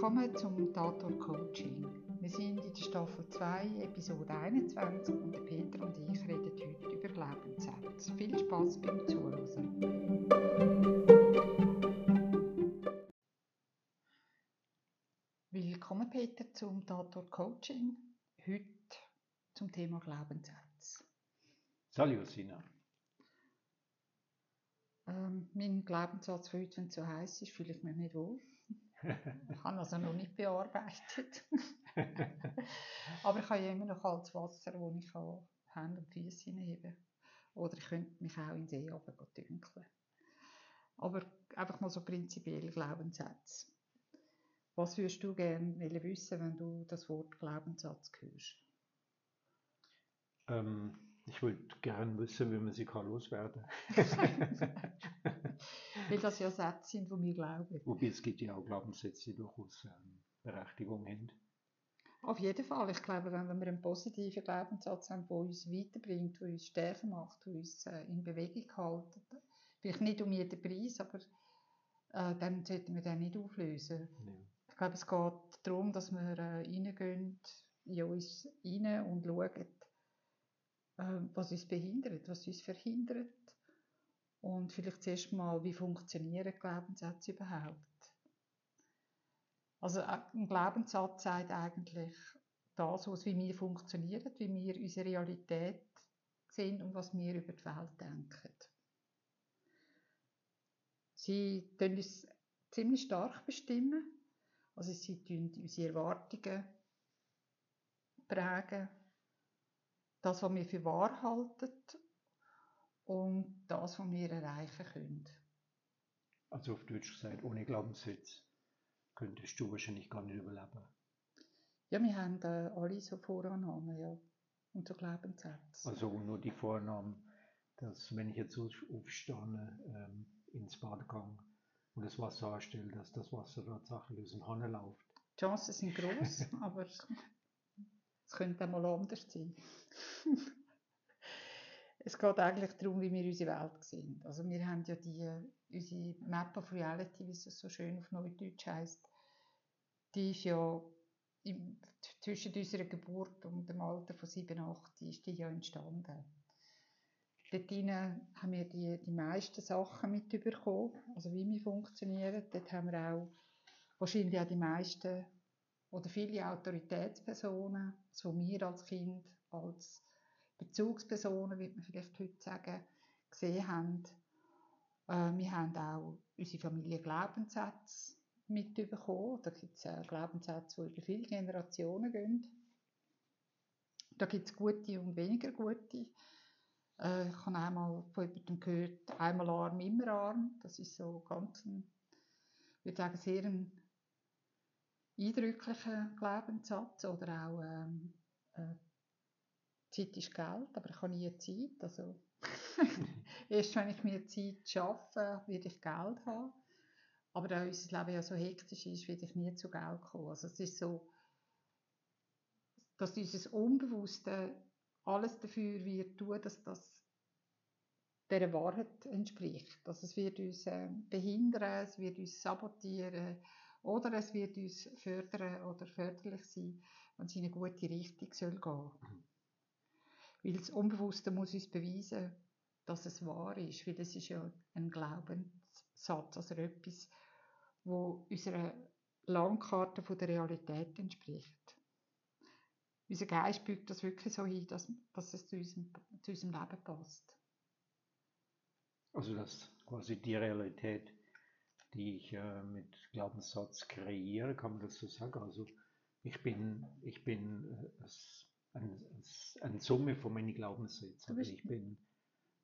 Willkommen zum Tator Coaching. Wir sind in der Staffel 2, Episode 21 und Peter und ich reden heute über Glaubenssätze. Viel Spaß beim Zuhören. Willkommen Peter zum Tator Coaching. Heute zum Thema Glaubenssätze. Salut Sina. Ähm, mein Glaubenssatz für heute, wenn es so heiß ist, fühle ich mich nicht wohl. Ich habe also noch nicht bearbeitet. Aber ich habe ja immer noch kaltes Wasser, wo ich Hände und Füße hineinheben Oder ich könnte mich auch in den See dünkeln. Aber einfach mal so prinzipiell Glaubenssätze. Was würdest du gerne wissen, wenn du das Wort Glaubenssatz hörst? Ähm, ich würde gerne wissen, wie man sie kann loswerden Weil das ja Sätze sind, die wir glauben. Wobei es gibt ja auch Glaubenssätze, die durchaus ähm, Berechtigung haben. Auf jeden Fall. Ich glaube, wenn wir einen positiven Glaubenssatz haben, der uns weiterbringt, der uns stärker macht, der uns äh, in Bewegung hält, vielleicht nicht um jeden Preis, aber äh, dann sollten wir den nicht auflösen. Ja. Ich glaube, es geht darum, dass wir äh, reingehen in uns rein und schauen, was uns behindert, was uns verhindert. Und vielleicht zuerst mal, wie funktionieren Glaubenssätze überhaupt? Also äh, ein Glaubenssatz sagt eigentlich das aus, wie wir funktionieren, wie wir unsere Realität sehen und was wir über die Welt denken. Sie tun uns ziemlich stark bestimmen. Also sie tun unsere Erwartungen prägen, das, was wir für wahr halten und das, was wir erreichen können. Also auf Deutsch gesagt, ohne Glaubenssitz könntest du wahrscheinlich gar nicht überleben. Ja, wir haben äh, alle so Vorannahmen, ja. Und so Glaubenssätze. Also nur die Vorannahme, dass wenn ich jetzt aufstehe, ähm, ins Badegang und das Wasser anstelle, dass das Wasser tatsächlich aus dem Hahn läuft. Die Chancen sind groß, aber es könnte auch mal anders sein. es geht eigentlich darum, wie wir unsere Welt sehen. Also wir haben ja die, unsere Map of Reality, wie es so schön auf Neudeutsch heisst, die ist ja im, zwischen unserer Geburt und dem Alter von 7, 8 ist die ja entstanden. Dort haben wir die, die meisten Sachen mitbekommen, also wie wir funktionieren. Dort haben wir auch wahrscheinlich auch die meisten oder viele Autoritätspersonen, so wir als Kind, als Bezugspersonen, wie man vielleicht heute sagen, gesehen haben. Äh, wir haben auch unsere Familie Glaubenssätze mitbekommen. Da gibt es äh, Glaubenssätze, die über viele Generationen gehen. Da gibt es gute und weniger gute. Äh, ich habe einmal von jemandem gehört, einmal arm, immer arm. Das ist so ganz ein, ich würde sagen, sehr ein eindrücklicher Glaubenssatz oder auch ähm, äh, Zeit ist Geld, aber ich habe nie Zeit. Also erst wenn ich mir Zeit schaffe, werde ich Geld haben. Aber da unser Leben ja so hektisch ist, werde ich nie zu Geld kommen. Also es ist so, dass dieses Unbewusste alles dafür wird tun, dass das der Wahrheit entspricht. Also es wird uns äh, behindern, es wird uns sabotieren, oder es wird uns fördern oder förderlich sein, wenn es in eine gute Richtung soll gehen mhm. Weil das Unbewusste muss uns beweisen, dass es wahr ist, weil es ist ja ein Glaubenssatz, also etwas, wo unserer Landkarte von der Realität entspricht. Unser Geist bügt das wirklich so hin, dass, dass es zu unserem, zu unserem Leben passt. Also dass quasi die Realität die ich äh, mit Glaubenssatz kreiere, kann man das so sagen. Also ich bin, ich bin äh, eine, eine Summe von meinen Glaubenssätzen. Also ich bin,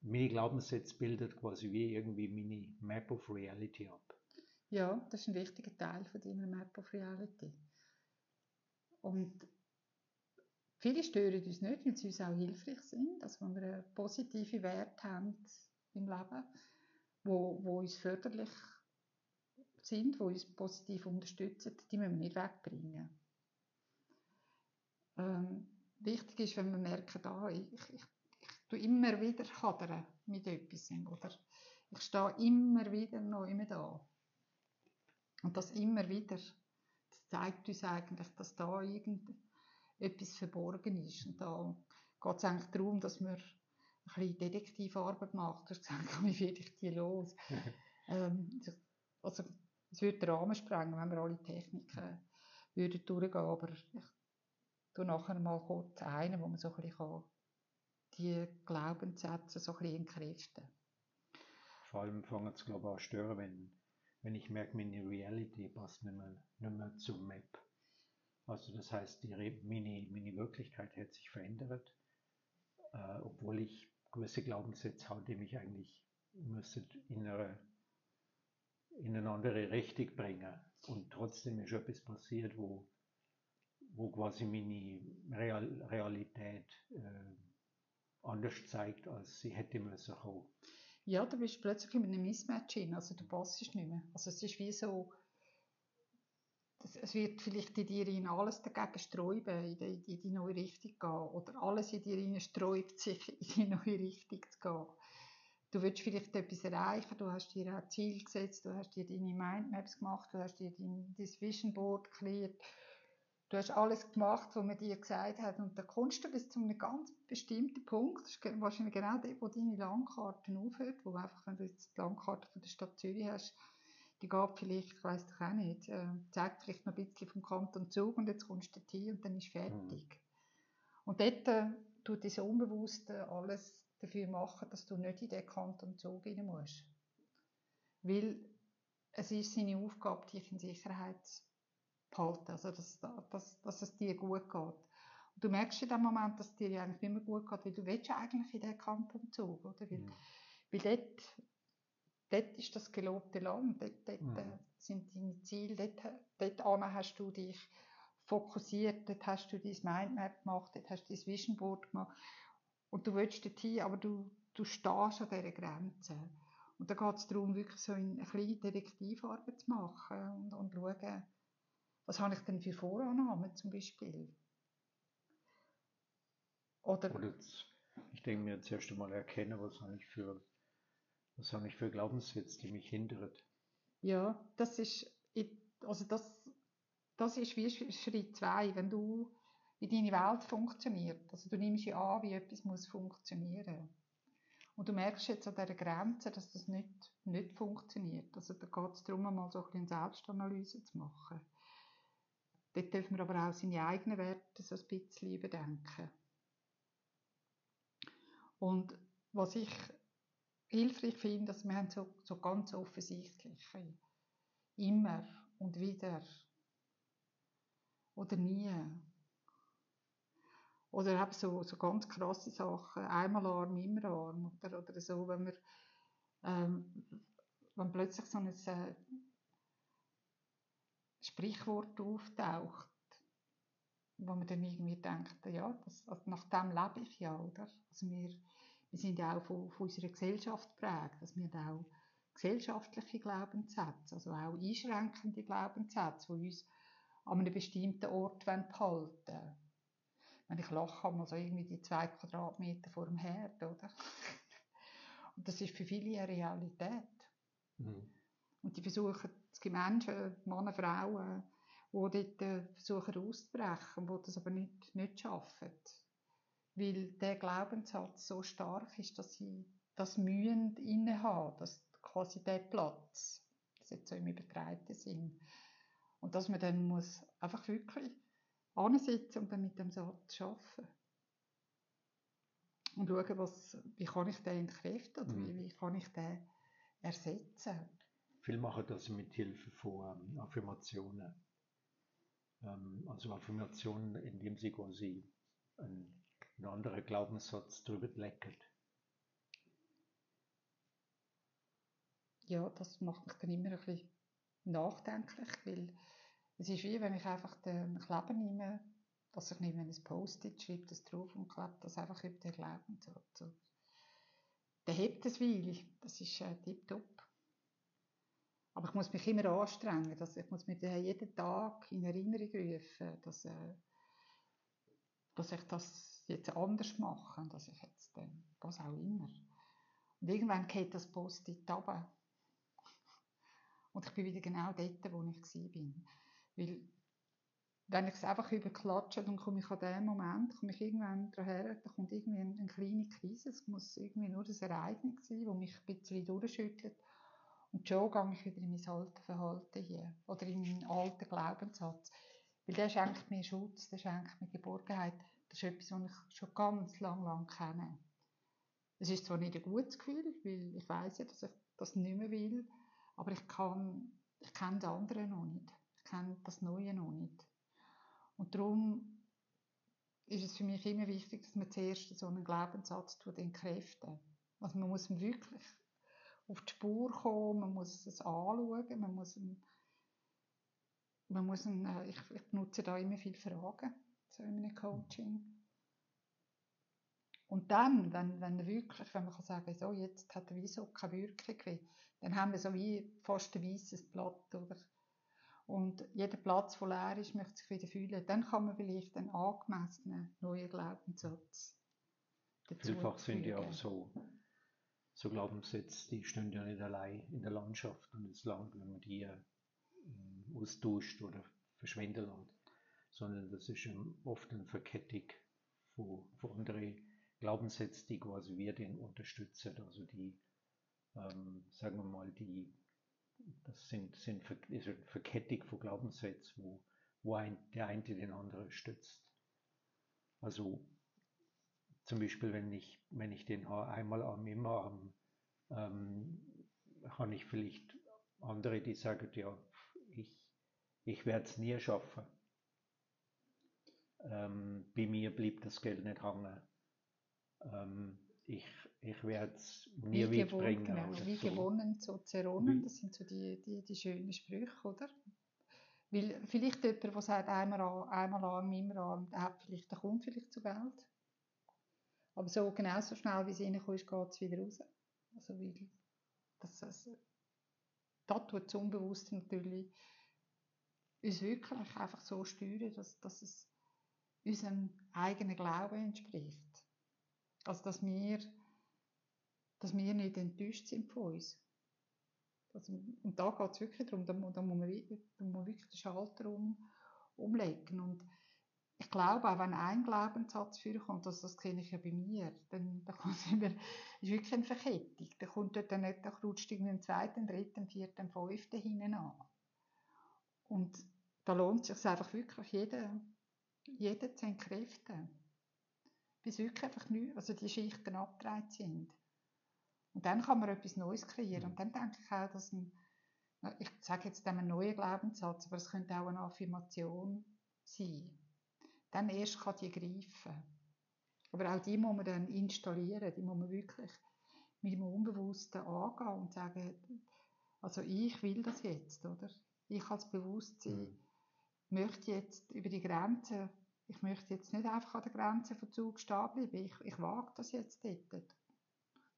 meine Glaubenssätze bildet quasi wie irgendwie meine Map of Reality ab. Ja, das ist ein wichtiger Teil von deiner Map of Reality. Und viele stören uns nicht, weil sie uns auch hilfreich sind, dass wir einen positiven Wert haben im Leben, wo, wo uns förderlich sind, die uns positiv unterstützen, die müssen wir nicht wegbringen. Ähm, wichtig ist, wenn wir merken, ah, ich, ich, ich tue immer wieder hadern mit etwas oder ich stehe immer wieder noch immer da. Und das immer wieder, das zeigt uns eigentlich, dass da irgendetwas verborgen ist. Und da geht es eigentlich darum, dass man ein bisschen Detektivarbeit macht. Hast gesagt, wie werde ich die los? ähm, also, es würde den Rahmen sprengen, wenn wir alle Techniken würden durchgehen, aber ich tue nachher mal kurz einen, wo man so ein bisschen die Glaubenssätze so ein bisschen entkräften Vor allem fangen es, glaube ich, an stören, wenn, wenn ich merke, meine Reality passt nicht mehr, nicht mehr zum Map. Also das heißt, die, meine, meine Wirklichkeit hat sich verändert, äh, obwohl ich gewisse Glaubenssätze habe, die mich eigentlich müssen in eine, in eine andere Richtung bringen. Und trotzdem ist etwas passiert, wo, wo quasi meine Real, Realität äh, anders zeigt, als sie hätte müssen kommen. Ja, du bist plötzlich in einem Mismatch hin, also du passt nicht mehr. Also es ist wie so, es wird vielleicht in dir in alles dagegen sträuben, in die, in die neue Richtung gehen. Oder alles in dir sträubt sich, in die neue Richtung zu gehen. Du willst vielleicht etwas erreichen, du hast dir ein Ziel gesetzt, du hast dir deine Mindmaps gemacht, du hast dir dein, dein Vision Board geklärt, du hast alles gemacht, was man dir gesagt hat. Und dann kommst du bis zu einem ganz bestimmten Punkt, das ist wahrscheinlich genau der, wo deine Landkarte aufhört, wo einfach, wenn du jetzt die Landkarte von der Stadt Zürich hast, die geht vielleicht, ich weiss doch auch nicht, äh, zeigt vielleicht noch ein bisschen vom Kanton Zug und jetzt kommst du hier und dann ist fertig. Mhm. Und dort äh, tut das Unbewusste alles dafür machen, dass du nicht in den Kanton Zug rein musst. Weil es ist seine Aufgabe, dich in Sicherheit zu behalten, also dass, dass, dass es dir gut geht. Und du merkst in dem Moment, dass es dir eigentlich nicht mehr gut geht, weil du willst ja eigentlich in den Kanton Zug, oder? Weil, mhm. weil dort dort ist das gelobte Land, dort, dort mhm. Äh, sind deine Ziele, dort, dort hast du dich fokussiert, dort hast du dein Mindmap gemacht, dort hast du dein Vision Board gemacht und du willst dorthin, aber du, du stehst an dieser Grenze. Und da geht es darum, wirklich so eine kleine Detektivarbeit zu machen und, und schauen, was habe ich denn für Vorannahmen zum Beispiel. Oder, Oder jetzt, ich denke mir zuerst einmal erkennen, was habe ich für was habe ich für Glaubenssätze, die mich hindern? Ja, das ist, also das, das ist wie Schritt zwei, wenn du, wie deine Welt funktioniert. Also du nimmst ja an, wie etwas muss funktionieren. Und du merkst jetzt an dieser Grenze, dass das nicht, nicht funktioniert. Also da geht es darum, mal so ein bisschen Selbstanalyse zu machen. Dort dürfen wir aber auch seine eigenen Werte so ein bisschen überdenken. Und was ich hilfreich finde, dass wir haben so, so ganz offensichtliche immer und wieder oder nie oder eben so, so ganz krasse Sachen, einmal arm, immer arm oder, oder so, wenn wir ähm, wenn plötzlich so ein äh, Sprichwort auftaucht, wo man dann irgendwie denkt, ja, das, also nach dem lebe ich ja, oder? Also wir, wir sind ja auch von, von unserer Gesellschaft geprägt, dass wir auch gesellschaftliche Glaubenssätze, also auch einschränkende Glaubenssätze, die uns an einem bestimmten Ort behalten wollen. Wenn ich lache, man so irgendwie die zwei Quadratmeter vor dem Herd, oder? Und das ist für viele eine Realität. Mhm. Und die versuchen, es gibt Menschen, Männer, Frauen, die dort äh, versuchen auszubrechen, die das aber nicht, nicht schaffen weil der Glaubenssatz so stark ist, dass sie das mühen innehaben, dass quasi der Platz, das jetzt so im übertreibten Sinn, und dass man dann muss einfach wirklich ansitzen und dann mit dem Satz arbeiten. Und schauen, was, wie kann ich den entkräften oder mhm. wie, kann ich den ersetzen. Viele machen das mit Hilfe von ähm, Affirmationen. Ähm, also Affirmationen, indem sie quasi ein ein anderer Glaubenssatz drüber leckert. Ja, das macht mich dann immer ein bisschen nachdenklich, weil es ist wie, wenn ich einfach den Kleber nehme, dass ich nehme ein Post-it, schreibe das drauf und klebe das einfach über den Glaubenssatz. Der hebt es weil, das ist äh, tipptopp. Aber ich muss mich immer anstrengen, dass ich muss mir jeden Tag in Erinnerung rufen, dass, äh, dass ich das jetzt anders machen, dass ich jetzt dann, was auch immer. Und irgendwann geht das Post-it runter. Und ich bin wieder genau dort, wo ich war. Weil wenn ich es einfach überklatsche, dann komme ich an dem Moment, komme ich irgendwann daher, da kommt irgendwie eine, eine kleine Krise, es muss irgendwie nur das Ereignis sein, das mich ein bisschen durchschüttelt und schon gehe ich wieder in mein altes Verhalten hier oder in meinen alten Glaubenssatz. Weil der schenkt mir Schutz, der schenkt mir Geborgenheit. Das ist etwas, was ich schon ganz lang, lang kenne. Es ist zwar nicht ein gutes Gefühl, weil ich weiß ja, dass ich das nicht mehr will, aber ich kann, ich kenne das andere noch nicht. Ich kenne das Neue noch nicht. Und darum ist es für mich immer wichtig, dass man zuerst so einen Glaubenssatz entkräften. Also man muss wirklich auf die Spur kommen, man muss es anschauen, man muss, ein, man muss ein, äh, ich, ich benutze da immer viele Fragen so in einem Coaching. Und dann, wenn, wenn wirklich, wenn man kann sagen, so, jetzt hat der Wieso keine Wirkung dann haben wir so wie fast ein weißes Blatt, oder? Und jeder Platz, der leer ist, möchte sich wieder fühlen. Dann kann man vielleicht einen angemessenen neuen Glaubenssatz dazu Vielfach sind ja auch so, so Glaubenssätze, die stehen ja nicht allein in der Landschaft und es langt, wenn man die äh, austauscht oder verschwinden lässt, sondern das ist oft eine Verkettung von, von anderen Glaubenssätzen, die quasi wir den unterstützen, also die, ähm, sagen wir mal, die das sind, sind ist eine Verkettung von Glaubenssätzen, wo, wo ein, der eine den anderen stützt. Also zum Beispiel, wenn ich, wenn ich den einmal am immer am, ähm, habe ich vielleicht andere, die sagen, ja, ich, ich werde es nie schaffen. Ähm, bei mir blieb das Geld nicht hängen. Ähm, ich, ich werde es nie wie bringen. Genau, wie so. gewonnen, so zerronnen, das sind so die, die, die schönen Sprüche, oder? Weil vielleicht jemand, der sagt, einmal an, einmal an, immer an, der hat vielleicht, der kommt vielleicht zur Welt. Aber so genauso schnell, wie es reinkommt, geht es wieder raus. Also, weil das, das, das tut das Unbewusste natürlich uns wirklich einfach so steuern, dass, dass es unserem eigenen Glauben entspricht. Also, dass wir, dass wir nicht enttäuscht sind von uns. Also, und da geht es wirklich darum, da, da, muss man, da muss man wirklich den Schalter um, umlegen. Und ich glaube, auch wenn ein Glaubenssatz vorkommt, also das sehe ich ja bei mir, dann, dann kommt immer, ist wirklich eine Verkettung. Da kommt dort dann nicht, da rutscht irgendwie zweiten, dritten, vierten, fünften hinten an. Und da lohnt es sich einfach wirklich, jeden, jeden zu entkräften bis wirklich einfach nicht, also die Schichten abgedreht sind. Und dann kann man etwas Neues kreieren. Und dann denke ich auch, dass ein, ich sage jetzt einen neuen Glaubenssatz, aber es könnte auch eine Affirmation sein. Dann erst kann die greifen. Aber auch die muss man dann installieren, die muss man wirklich mit dem Unbewussten angehen und sagen, also ich will das jetzt, oder? Ich als Bewusstsein mhm. möchte jetzt über die Grenze ich möchte jetzt nicht einfach an der Grenze von Zug stehen bleiben. Ich, ich wage das jetzt dort.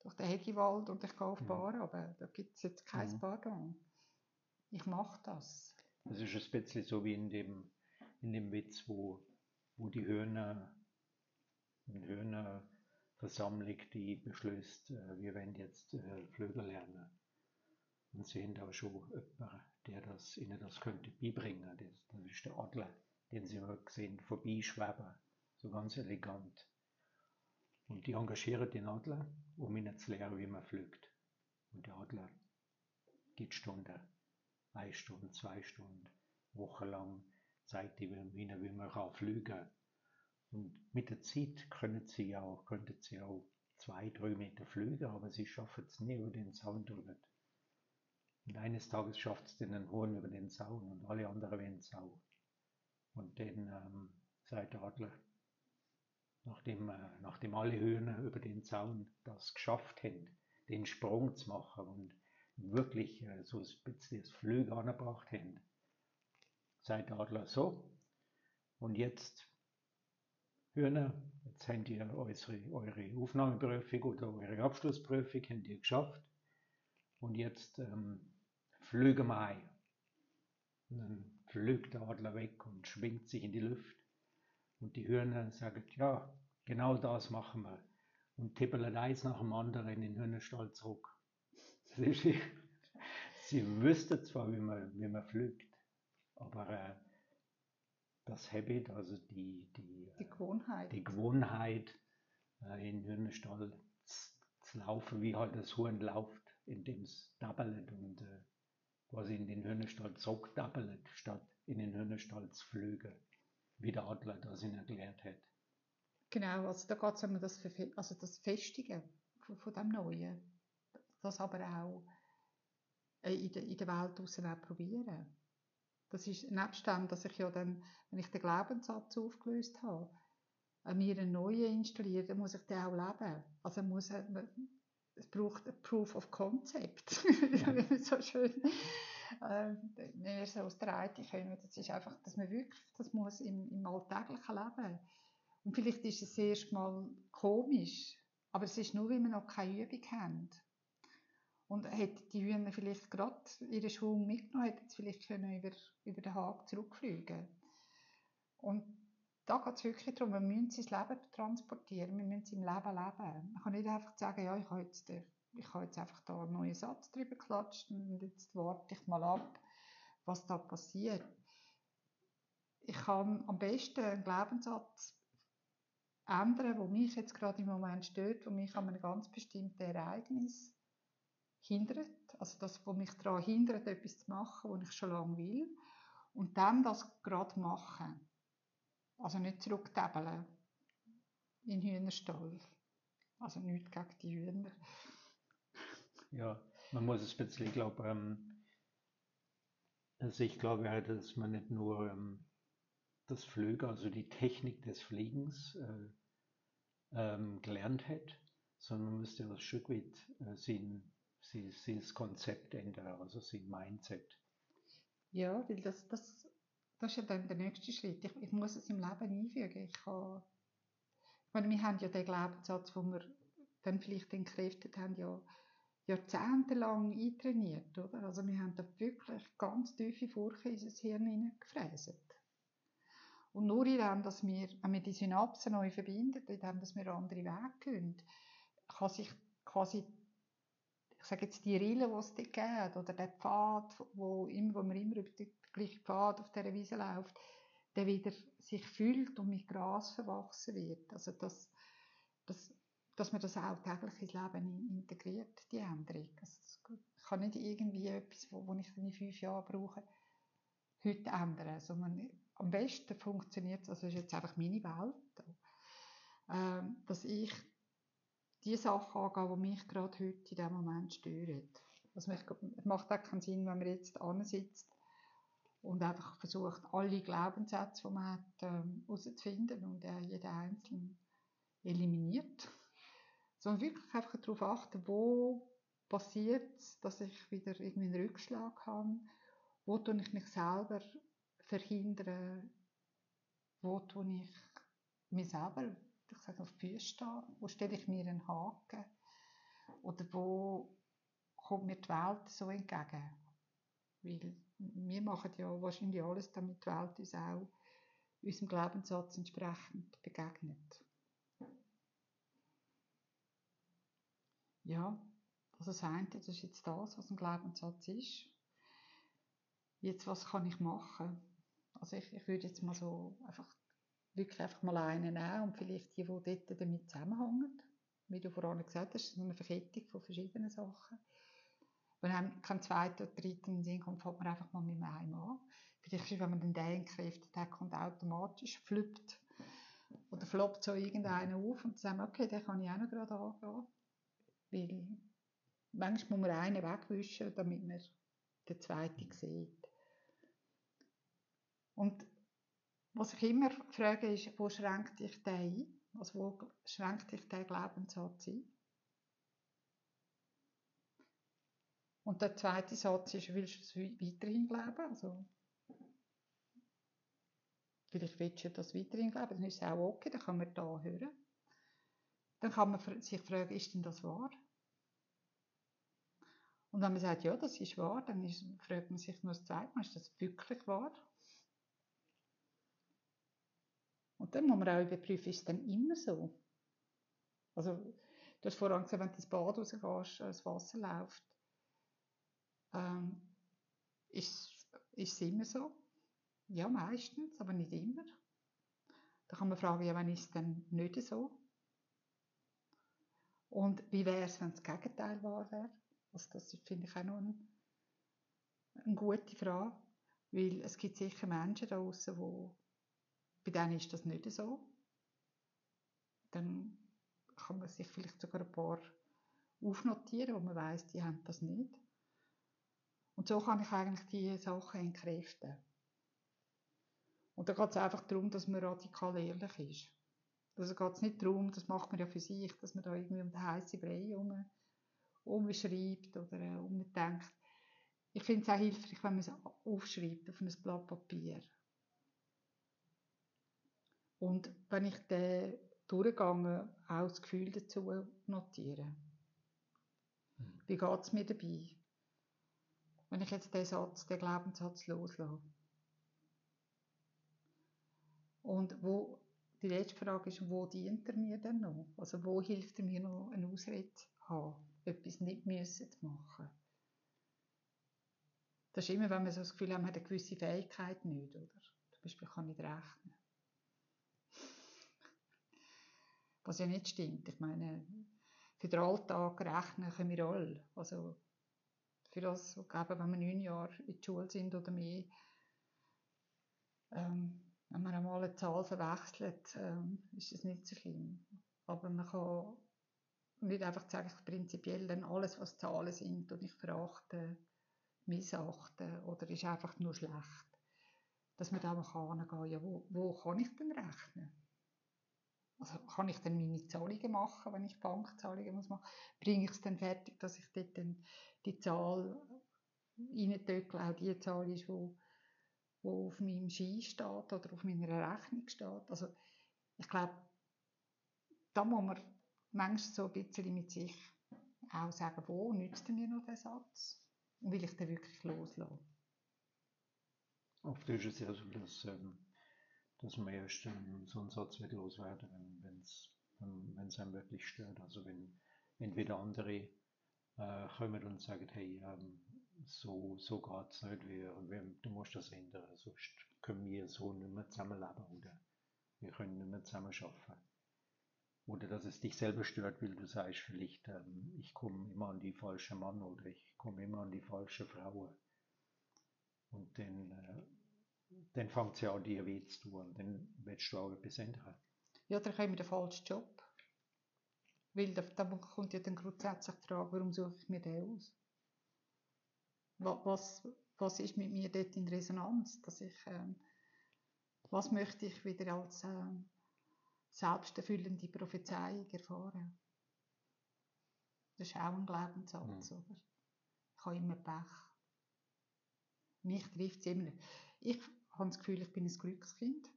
Durch den Hegiwald und ich gehe auf die Bar, aber da gibt es jetzt kein mhm. Pardon. Ich mache das. Das ist ein bisschen so wie in dem, in dem Witz, wo, wo die Hörner, eine Hörnerversammlung, die beschließt, äh, wir werden jetzt äh, Flügel lernen. Und sehen da schon jemanden, der das, ihnen das könnte beibringen. Das, das ist der Adler den sie immer gesehen, vorbeischweben, so ganz elegant. Und die engagieren den Adler, um ihnen zu lernen, wie man fliegt. Und der Adler geht Stunden, eine Stunde, zwei Stunden, wochenlang, zeigt ihnen, wie man kann fliegen Und mit der Zeit können sie auch, könnten sie auch zwei, drei Meter fliegen, aber sie schaffen es nie über den Zaun drüber. Und eines Tages schafft es den Horn über den Zaun und alle anderen werden es auch. Und dann ähm, sagt der Adler, nachdem, äh, nachdem alle Hühner über den Zaun das geschafft haben, den Sprung zu machen und wirklich äh, so ein bisschen das Flügel angebracht haben, sagt der Adler so, und jetzt Hühner, jetzt habt ihr eure, eure Aufnahmeprüfung oder eure Abschlussprüfung habt ihr geschafft und jetzt ähm, wir ein. Und dann flügt der Adler weg und schwingt sich in die Luft. Und die Hühner sagen, ja, genau das machen wir. Und tippeln eins nach dem anderen in den Hühnerstall zurück. Sie, sie wüssten zwar, wie man, wie man fliegt, aber äh, das Habit, also die, die, die Gewohnheit, die Gewohnheit äh, in den Stall zu, zu laufen, wie halt das Huhn läuft, indem es dabbelt und äh, quasi in den Hühnerstall zurückdabbelt, statt in den Hühnerstall zu fliegen, wie der Adler das ihn erklärt hat. Genau, also da geht es um das, also das Festigen von, von dem Neuen. Das aber auch äh, in der, in der Welt draussen auch probieren. Das ist nebst dem, dass ich ja dann, wenn ich den Glaubenssatz aufgelöst habe, mir einen neuen installiere, dann muss ich den auch leben. Also muss, es braucht ein Proof of Concept. Ja. so schön. Äh, mehr so aus der Reite kommen. Das ist einfach, dass man wirklich, das muss im, im alltäglichen Leben. Und vielleicht ist es erst mal komisch, aber es ist nur, wenn wir noch keine Übung haben. Und hätte die Hühner vielleicht gerade ihren Schwung mitgenommen, hätten sie vielleicht können über, über den Haken zurückfliegen Und da geht es wirklich darum, wir müssen sein Leben transportieren, wir müssen im Leben leben. Man kann nicht einfach sagen, ja, ich habe jetzt, ich habe jetzt einfach da einen neuen Satz drüber geklatscht und jetzt warte ich mal ab, was da passiert. Ich kann am besten einen Glaubenssatz ändern, wo mich jetzt gerade im Moment stört, wo mich an einem ganz bestimmten Ereignis hindert, also das, was mich daran hindert, etwas zu machen, was ich schon lange will, und dann das gerade machen. Also nicht zurücktäbeln in den Hühnerstall. Also nicht gegen die Hühner. Ja, man muss es bisschen, glaube ähm, also ich glaube halt, dass man nicht nur ähm, das Flüge, also die Technik des Fliegens äh, ähm, gelernt hat, sondern man müsste ein Stück weit äh, sein sie, sie das Konzept ändern, also sein Mindset. Ja, weil das, das, das ist ja dann der nächste Schritt. Ich, ich muss es im Leben einfügen. Ich, kann, ich meine, wir haben ja den Glaubenssatz, wo wir dann vielleicht entkräftet haben, ja jahrzehntelang eintrainiert, oder? Also wir haben da wirklich ganz tiefe Furchen in unser Hirn hineingefräset. Und nur in dem, dass wir, wenn wir die Synapsen neu verbinden, in dem, dass wir andere Wege gehen, kann sich quasi ich sage jetzt die Rille, die es dort gibt, oder der Pfad, wo, immer, wo man immer über den gleichen Pfad auf dieser Wiese läuft, der wieder sich füllt und mit Gras verwachsen wird. Also dass, dass, dass man das auch täglich ins Leben integriert, die Änderung. Also ich kann nicht irgendwie etwas, wo, wo ich in fünf Jahren brauche, heute ändern, sondern am besten funktioniert es, also das ist jetzt einfach meine Welt, ähm, dass ich die Sachen angehen, die mich gerade heute in diesem Moment stören. Also es macht auch keinen Sinn, wenn man jetzt sitzt und einfach versucht, alle Glaubenssätze, die man hat, ähm, herauszufinden und äh, jeden einzelnen eliminiert. Sondern wirklich einfach darauf achten, wo passiert es, dass ich wieder irgendwie einen Rückschlag habe, wo tue ich mich selber verhindern, wo tue ich mich selber ich sage, auf die Füße stehen? Wo stelle ich mir einen Haken? Oder wo kommt mir die Welt so entgegen? Weil wir machen ja wahrscheinlich alles, damit die Welt uns auch unserem Glaubenssatz entsprechend begegnet. Ja, also das eine, das ist jetzt das, was ein Glaubenssatz ist. Jetzt, was kann ich machen? Also ich, ich würde jetzt mal so einfach wirklich einfach mal einen nehmen und vielleicht die, die dort damit zusammenhängen. Wie du vorhin gesagt hast, so eine Verkettung von verschiedenen Sachen. Wenn einem kein zweiter oder dritter in den kommt, fängt man einfach mal mit einem an. Vielleicht ist, wenn man den entkräftet hat, kommt automatisch, flippt oder floppt so irgendeiner auf und sagt, okay, den kann ich auch noch gerade angehen. Weil manchmal muss man einen wegwischen, damit man den zweiten sieht. Und was ich immer frage, ist, wo schränkt dich der ein? Also wo schränkt dich der Glaubenssatz ein? Und der zweite Satz ist, willst du es weiterhin glauben? Also, vielleicht willst du das weiterhin glauben, dann ist es auch okay, dann kann man da hören. Dann kann man sich fragen, ist denn das wahr? Und wenn man sagt, ja, das ist wahr, dann ist, fragt man sich nur das zweite Mal, ist das wirklich wahr? Und dann muss man auch überprüfen, ist es denn immer so? Also, du hast vorhin gesagt, wenn du ins Bad rausgehst, das Wasser läuft, ähm, ist, es immer so? Ja, meistens, aber nicht immer. Da kann man fragen, ja, wann ist es denn nicht so? Und wie wäre es, wenn das Gegenteil wahr wäre? Also das finde ich auch noch eine, eine gute Frage, weil es gibt sicher Menschen da draußen, wo bei denen ist das nicht so. Dann kann man sich vielleicht sogar ein paar aufnotieren, wo man weiß, die haben das nicht. Und so kann ich eigentlich diese Sachen entkräften. Und da geht es einfach darum, dass man radikal ehrlich ist. Also geht es nicht darum, das macht man ja für sich, dass man da irgendwie um den heißen Brei herum umschreibt oder äh, umdenkt. Ich finde es auch hilfreich, wenn man es aufschreibt auf ein Blatt Papier. Und wenn ich den durchgehe, auch das Gefühl dazu notieren. Mhm. Wie geht es mir dabei? Wenn ich jetzt den Satz, den Glaubenssatz loslasse. Und wo, die letzte Frage ist, wo dient er mir denn noch? Also wo hilft er mir noch, eine Ausrede zu haben, etwas nicht müssen zu machen? Das ist immer, wenn man so das Gefühl hat, man hat eine gewisse Fähigkeit nicht, oder? Zum Beispiel kann ich nicht rechnen. Was ja nicht stimmt. Ich meine, für den Alltag rechnen können wir alle. Also für das, eben, wenn wir neun Jahre in der Schule sind oder mehr, ähm, wenn man einmal eine Zahl verwechselt, ähm, ist es nicht so schlimm. Aber man kann nicht einfach sagen, ich prinzipiell dann alles, was Zahlen sind und ich verachte, missachte oder ist einfach nur schlecht. Dass man da mal kann, ja, wo, wo kann ich denn rechnen? Also kann ich dann meine Zahlungen machen, wenn ich Bankzahlungen muss machen? Bringe ich es dann fertig, dass ich dort dann die Zahl reintöckle, auch die Zahl ist, die wo auf meinem Ski steht oder auf meiner Rechnung steht. Also ich glaube, da muss man manchmal so ein bisschen mit sich auch sagen, wo nützt mir noch der Satz und will ich den wirklich loslassen. Oft ist es ja so, dass, ähm, dass man ähm, so einen Satz wird loswerden, wenn es wenn einem wirklich stört. Also wenn entweder andere äh, kommen und sagen, hey, ähm, so, so geht es nicht, wir, wir, du musst das ändern, sonst können wir so nicht mehr zusammenleben oder wir können nicht mehr zusammen arbeiten. Oder dass es dich selber stört, weil du sagst, vielleicht, ähm, ich komme immer an die falsche Mann oder ich komme immer an die falsche Frau. Und dann, äh, dann fängt es ja an, dir weh zu tun dann willst du auch etwas ändern. Ja, dann kommt den falschen Job. Weil da, da kommt ja dann grundsätzlich die Frage, warum suche ich mir den aus? was, was ist mit mir dort in Resonanz, dass ich, ähm, was möchte ich wieder als ähm, selbsterfüllende Prophezeiung erfahren. Das ist auch ein Glaubenssatz, mhm. oder? Ich habe immer Pech. Mich trifft es immer. Ich habe das Gefühl, ich bin ein Glückskind.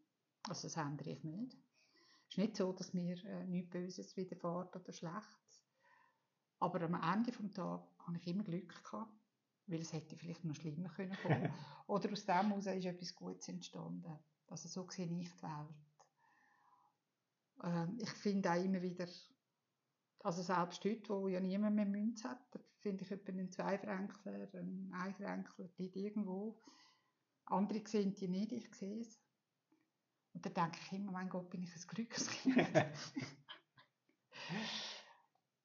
Also das ändere ich nicht. Es ist nicht so, dass mir äh, nichts Böses widerfährt oder Schlechtes. Aber am Ende des Tages habe ich immer Glück gehabt weil es hätte vielleicht noch schlimmer können kommen. Oder aus dem heraus ist etwas Gutes entstanden. Also so sehe ich die Welt. Ähm, ich finde auch immer wieder, also selbst heute, wo ja niemand mehr Münze hat, finde ich etwa einen Zweifränkler, einen Einfränkler, die irgendwo. Andere sehen die nicht, ich sehe es. Und dann denke ich immer, mein Gott, bin ich ein Glückskind.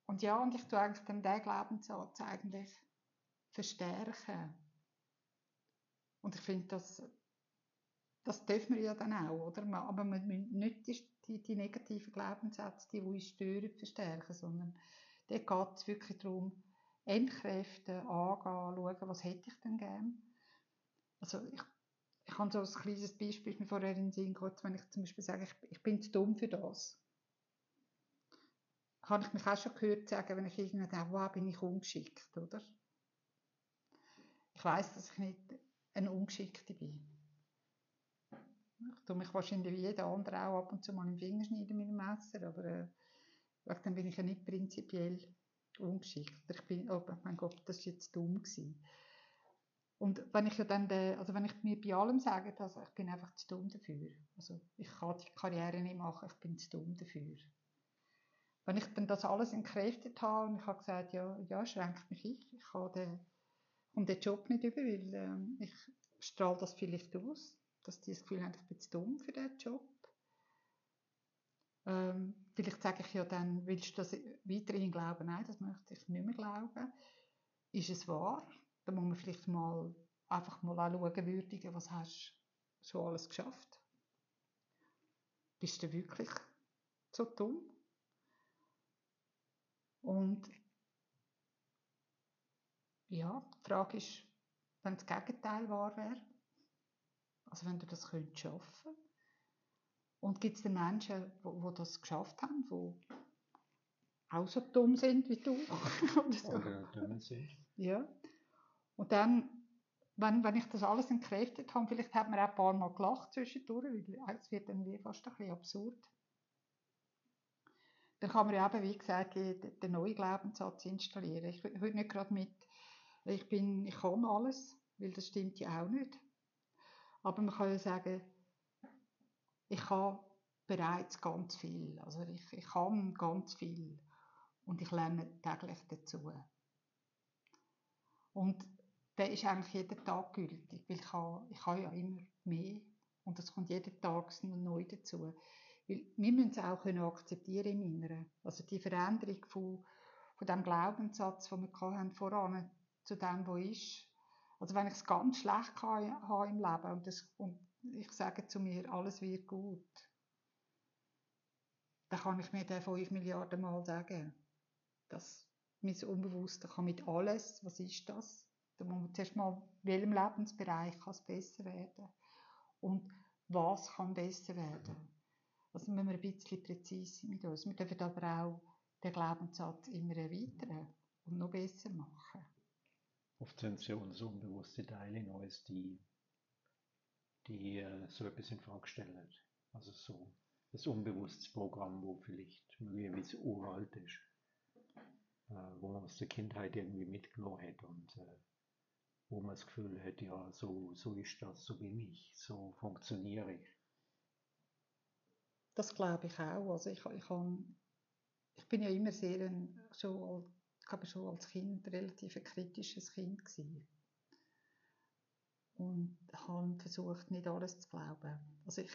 und ja, und ich tue eigentlich dann diesen Glaubenssatz eigentlich verstärken. Und ich finde, das, das dürfen wir ja dann auch, oder? Aber man muss nicht die, die, negativen Glaubenssätze, die, uns stören, verstärken, sondern da geht es wirklich darum, Entkräften, angehen, schauen, was hätte ich denn gern. Also ich, ich habe so ein kleines Beispiel mir vorher in den Sinn gehabt, wenn ich zum Beispiel sage, ich, ich bin zu dumm für das. Habe ich mich auch schon gehört sagen, wenn ich irgendwie denke, wow, bin ich ungeschickt, oder? Ich weiß, dass ich nicht ein Ungeschickte bin. Ich tue mich wahrscheinlich wie jeder andere auch ab und zu mal im Finger schneiden mit dem Messer, aber äh, dann bin ich ja nicht prinzipiell ungeschickt. Ich bin, oh mein Gott, das war jetzt dumm gewesen. Und wenn ich ja dann, de, also wenn ich mir bei allem sage, also ich bin einfach zu dumm dafür. Also ich kann die Karriere nicht machen, ich bin zu dumm dafür. Wenn ich dann das alles entkräftet habe und ich habe gesagt, ja, ja, schränkt mich ich, ich habe den und den Job nicht über, weil äh, ich strahle das vielleicht aus. dass die das Gefühl haben, ich bin zu dumm für diesen Job. Ähm, vielleicht sage ich ja dann, willst du das weiterhin glauben? Nein, das möchte ich nicht mehr glauben. Ist es wahr? Da muss man vielleicht mal einfach mal anschauen, würdigen, was hast du schon alles geschafft? Bist du wirklich so dumm? Und ja, die Frage ist, wenn das Gegenteil wahr wäre, also wenn du das könntest schaffen und gibt es denn Menschen, die das geschafft haben, die auch so dumm sind wie du? oder so. Oder dumm sind. Ja. Und dann, wenn, wenn ich das alles entkräftet habe, vielleicht hat man auch ein paar Mal gelacht zwischendurch, weil es wird dann wie fast ein bisschen absurd. Dann kann man ja eben, wie gesagt, den neuen Glaubenssatz installieren. Ich will nicht gerade mit, ich bin, ich kann alles, weil das stimmt ja auch nicht. Aber man kann ja sagen, ich kann bereits ganz viel. Also ich, ich kann ganz viel und ich lerne täglich dazu. Und der ist eigentlich jeden Tag gültig, weil ich kann, ich kann ja immer mehr und es kommt jeden Tag neu dazu. Weil wir müssen es auch können akzeptieren im Inneren. Also die Veränderung von, von dem Glaubenssatz, den wir hatten, voran zu dem, was ist. Also wenn ich es ganz schlecht habe im Leben und, das, und ich sage zu mir, alles wird gut, dann kann ich mir den 5 Milliarden Mal sagen, dass mein Unbewusste kann mit alles, was ist das? Da muss man zuerst mal, in welchem Lebensbereich kann es besser werden? Und was kann besser werden? Also müssen wir ein bisschen präzise mit uns. Wir dürfen aber auch den Glaubenssatz immer erweitern und noch besser machen. Oft sind es ja unsere unbewusste Teile in uns, die, die äh, so etwas in Frage stellen. Also so das unbewusstes Programm, wo vielleicht möglicherweise uralt ist, äh, wo man aus der Kindheit irgendwie mitgenommen hat und äh, wo man das Gefühl hat, ja, so, so ist das, so bin ich, so funktioniere ich. Das glaube ich auch. Also ich, ich, kann, ich bin ja immer sehr ein, schon, glaube schon als Kind relativ ein kritisches Kind gewesen. Und habe versucht, nicht alles zu glauben. Also ich,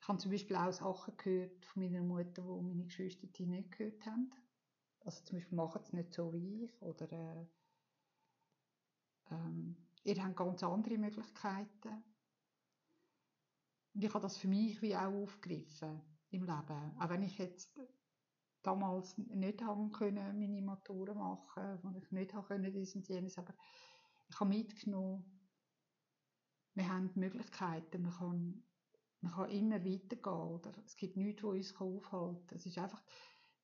ich habe zum Beispiel auch Sachen gehört von meiner Mutter, die meine Geschwister die nicht gehört haben. Also zum Beispiel machen sie nicht so wie ich oder äh, ähm, ihr habt ganz andere Möglichkeiten. Und ich habe das für mich wie auch aufgegriffen im Leben. Auch wenn ich jetzt damals nicht haben können, meine Matura machen, wo ich nicht haben können, dies und jenes, aber ich habe mitgenommen, wir haben Möglichkeiten, man kann, man kann immer weitergehen, oder es gibt nichts, was uns aufhalten kann. Es ist einfach,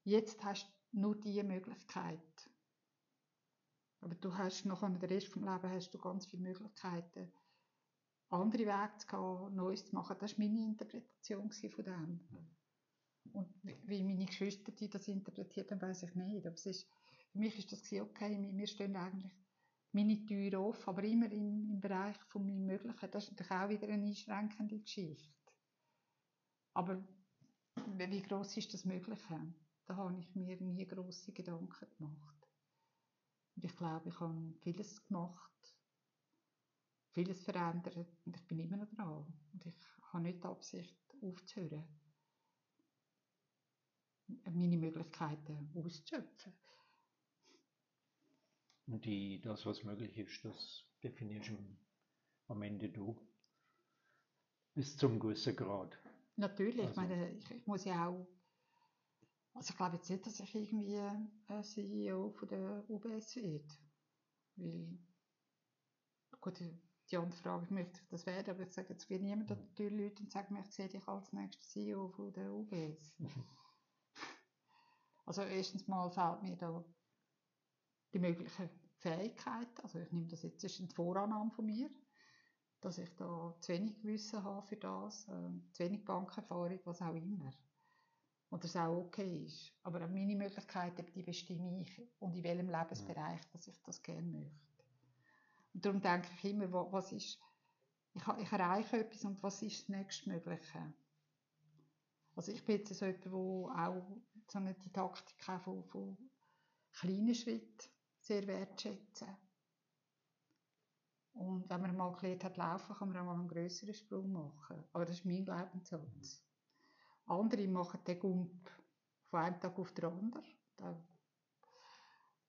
jetzt hast du nur diese Möglichkeit. Aber du hast noch den Rest des Lebens hast du ganz viele Möglichkeiten, andere Wege zu gehen, Neues zu machen. Das war meine Interpretation von dem. Und wie meine Geschwister die das interpretiert haben, weiß ich nicht. Aber es ist, für mich ist das okay, wir stehen eigentlich meine Türen offen, aber immer im, im Bereich von meinem Möglichen. Das ist natürlich auch wieder eine einschränkende Geschichte. Aber wie groß ist das Mögliche? Da habe ich mir nie grosse Gedanken gemacht. Und ich glaube, ich habe vieles gemacht, vieles verändert und ich bin immer noch dran. Und ich habe nicht die Absicht, aufzuhören meine Möglichkeiten auszuschöpfen. Und die, das, was möglich ist, das definierst du am Ende du. Bis zum gewissen Grad. Natürlich, also. ich meine, ich, ich, muss ja auch, also ich glaube jetzt nicht, dass ich irgendwie ein CEO von der UBS werde. Weil, gut, die andere Frage, möchte ich das werden, aber ich sage jetzt, geht niemand an die Tür Leute und sagt mir, ich sehe dich als nächster CEO von der UBS. Also erstens mal fehlt mir da die mögliche Fähigkeit, also ich nehme das jetzt, das ist eine Vorannahme von mir, dass ich da zu wenig Wissen habe für das, äh, zu wenig Bankerfahrung, was auch immer. Und das auch okay ist. Aber meine Möglichkeiten, die bestimme ich und in welchem Lebensbereich, dass ich das gerne möchte. Und darum denke ich immer, was ist, ich, ich erreiche etwas und was ist das nächstmögliche? Also ich bin jetzt so jemand, der auch so eine Didaktik von, von kleinen Schritten sehr wertschätzen. Und wenn man mal gelernt hat laufen, kann man auch mal einen grösseren Sprung machen. Aber das ist mein Glaubenssatz. Andere machen den Gump von einem Tag auf den anderen. Das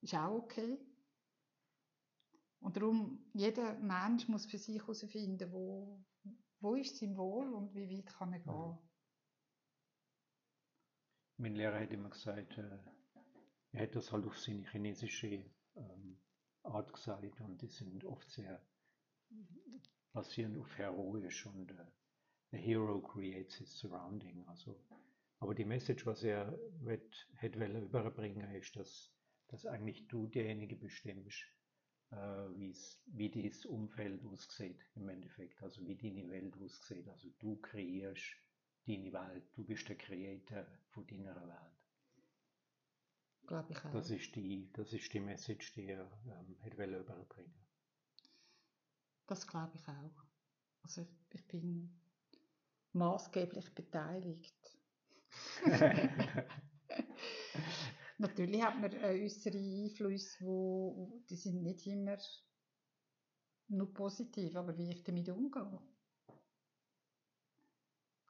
ist auch okay. Und darum, jeder Mensch muss für sich herausfinden, wo, wo ist sein Wohl und wie weit kann er gehen. Mein Lehrer hat immer gesagt, äh, er hat das halt auf seine chinesische ähm, Art gesagt und die sind oft sehr basierend auf heroisch und äh, a hero creates his surrounding. Also, aber die Message, was er wird, hätte überbringen, ist, dass, dass eigentlich du derjenige bestimmst, äh, wie das Umfeld aussieht im Endeffekt, also wie deine Welt aussieht. Also du kreierst deine Welt, du bist der Creator von deiner Welt. Glaube ich auch. Das ist die, das ist die Message, die er ähm, hätte überbringen Das glaube ich auch. Also ich bin maßgeblich beteiligt. Natürlich hat man äh, äußere Einflüsse, wo, die sind nicht immer nur positiv, aber wie ich damit umgehe.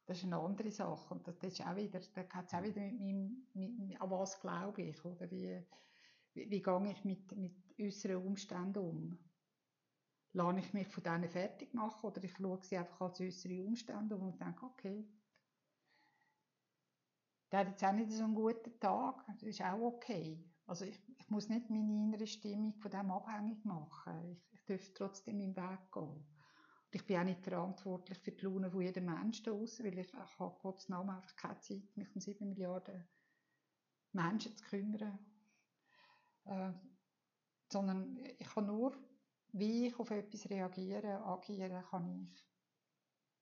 Das ist eine andere Sache. Und das, ist auch wieder, da hat es auch wieder mit meinem, mit, an was glaube ich, oder wie, wie, wie gehe ich mit, mit äußeren Umständen um? Lade ich mich von denen fertig machen oder ich schaue sie einfach als äußere Umstände um und denke, okay, der hat jetzt auch nicht so einen guten Tag, das ist auch okay. Also ich, ich muss nicht meine innere Stimmung von dem abhängig machen. Ich, ich darf trotzdem meinen Weg gehen. Ich bin auch nicht verantwortlich für die Laune von jedem Menschen draussen, weil ich, ich habe Gottes Namen einfach keine Zeit, mich um sieben Milliarden Menschen zu kümmern. Äh, sondern ich kann nur, wie ich auf etwas reagiere, agieren, kann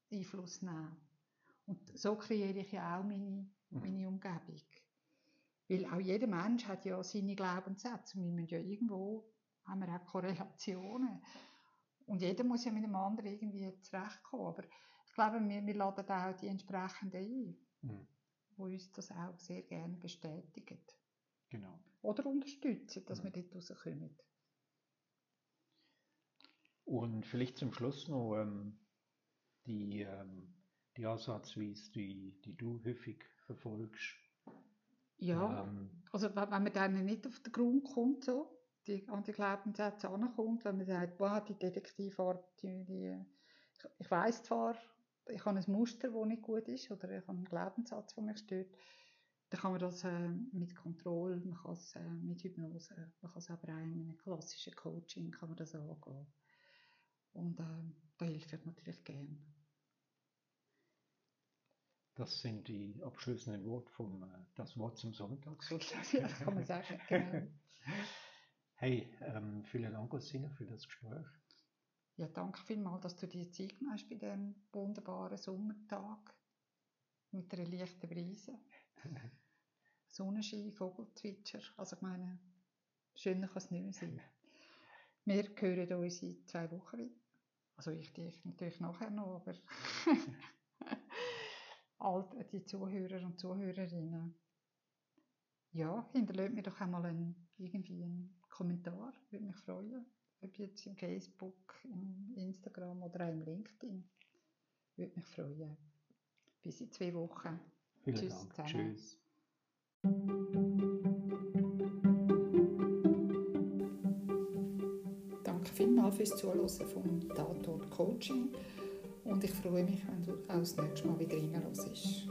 ich Einfluss nehmen. Und so kreiere ich ja auch meine, mhm. meine Umgebung. Weil auch jeder Mensch hat ja seine Glaubenssätze und wir müssen ja irgendwo, haben wir auch Korrelationen. Und jeder muss ja mit dem anderen irgendwie zurechtkommen. Aber ich glaube, wir, wir laden auch die entsprechenden ein, mhm. die uns das auch sehr gerne bestätigen. Genau. Oder unterstützen, dass mhm. wir dort rauskommen. Und vielleicht zum Schluss noch ähm, die, ähm, die Ansatzweise, die, die du häufig verfolgst. Ja, ähm, also wenn man dann nicht auf den Grund kommt, so, die, an die Glaubenssätze ankommt, wenn man sagt, boah, die Detektivarbeit, die, die, ich, ich weiß zwar, ich habe ein Muster, das nicht gut ist, oder ich habe einen Glaubenssatz, der mich stört, dann kann man das äh, mit Kontrolle, man kann es äh, mit Hypnose, man kann es aber auch in einem klassischen Coaching kann man das angehen. Und äh, da hilft ich natürlich gerne. Das sind die abschließenden Worte vom äh, Das Wort zum Sonntag. ja, das kann man sagen, genau. Hey, ähm, vielen Dank, Ursina, für das Gespräch. Ja, danke vielmals, dass du dir Zeit genommen hast bei diesem wunderbaren Sommertag mit einer leichten Brise. Sonnenschein, Vogelzwitscher. Also ich meine, schöner kann es nicht mehr sein. Wir hören uns in zwei Wochen wieder. Also ich dich natürlich nachher noch, aber all die Zuhörer und Zuhörerinnen. Ja, hinterlässt mir doch einmal einen, irgendwie einen Kommentar, würde mich freuen. Ob jetzt im Facebook, im Instagram oder auch im LinkedIn. Würde mich freuen. Bis in zwei Wochen. Vielen Tschüss Dank. Zusammen. Tschüss. Fürs Zuhören vom Tatort Coaching und ich freue mich, wenn du auch das nächste Mal wieder reinlässt.